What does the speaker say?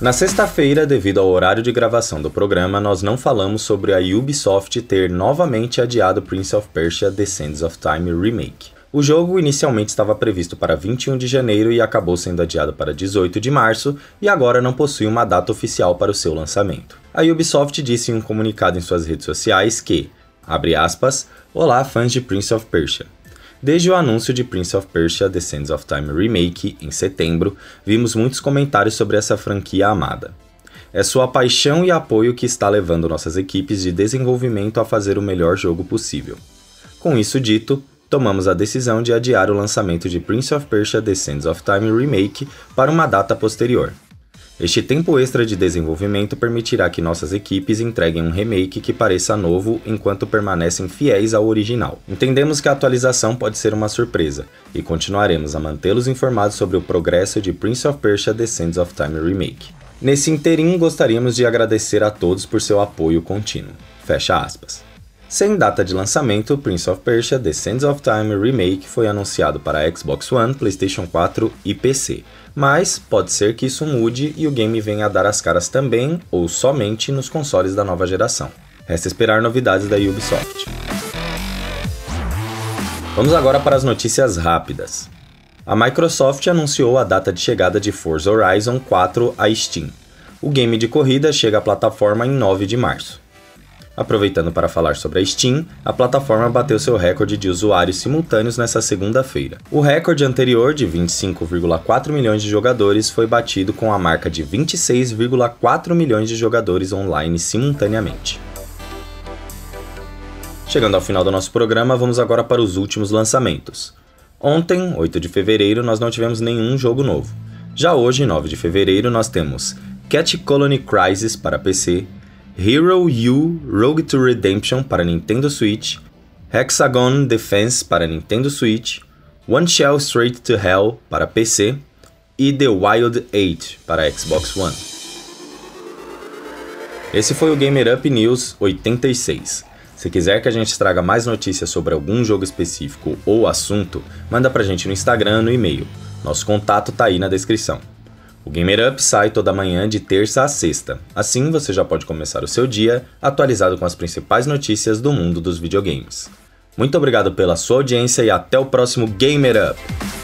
Na sexta-feira, devido ao horário de gravação do programa, nós não falamos sobre a Ubisoft ter novamente adiado Prince of Persia The Sands of Time Remake. O jogo inicialmente estava previsto para 21 de janeiro e acabou sendo adiado para 18 de março, e agora não possui uma data oficial para o seu lançamento. A Ubisoft disse em um comunicado em suas redes sociais que, abre aspas, Olá fãs de Prince of Persia. Desde o anúncio de Prince of Persia The Sands of Time Remake, em setembro, vimos muitos comentários sobre essa franquia amada. É sua paixão e apoio que está levando nossas equipes de desenvolvimento a fazer o melhor jogo possível. Com isso dito, tomamos a decisão de adiar o lançamento de Prince of Persia The Sands of Time Remake para uma data posterior. Este tempo extra de desenvolvimento permitirá que nossas equipes entreguem um remake que pareça novo enquanto permanecem fiéis ao original. Entendemos que a atualização pode ser uma surpresa e continuaremos a mantê-los informados sobre o progresso de Prince of Persia The Sands of Time Remake. Nesse interim, gostaríamos de agradecer a todos por seu apoio contínuo. Fecha aspas. Sem data de lançamento, Prince of Persia The Sands of Time Remake foi anunciado para Xbox One, PlayStation 4 e PC, mas pode ser que isso mude e o game venha a dar as caras também ou somente nos consoles da nova geração. Resta esperar novidades da Ubisoft. Vamos agora para as notícias rápidas. A Microsoft anunciou a data de chegada de Forza Horizon 4 à Steam. O game de corrida chega à plataforma em 9 de março. Aproveitando para falar sobre a Steam, a plataforma bateu seu recorde de usuários simultâneos nesta segunda-feira. O recorde anterior, de 25,4 milhões de jogadores, foi batido com a marca de 26,4 milhões de jogadores online simultaneamente. Chegando ao final do nosso programa, vamos agora para os últimos lançamentos. Ontem, 8 de fevereiro, nós não tivemos nenhum jogo novo. Já hoje, 9 de fevereiro, nós temos Cat Colony Crisis para PC, Hero U Rogue to Redemption para Nintendo Switch, Hexagon Defense para Nintendo Switch, One Shell Straight to Hell para PC e The Wild 8 para Xbox One. Esse foi o Gamer Up News 86. Se quiser que a gente traga mais notícias sobre algum jogo específico ou assunto, manda pra gente no Instagram, no e-mail. Nosso contato tá aí na descrição. O Gamer Up sai toda manhã de terça a sexta. Assim você já pode começar o seu dia atualizado com as principais notícias do mundo dos videogames. Muito obrigado pela sua audiência e até o próximo Gamer Up!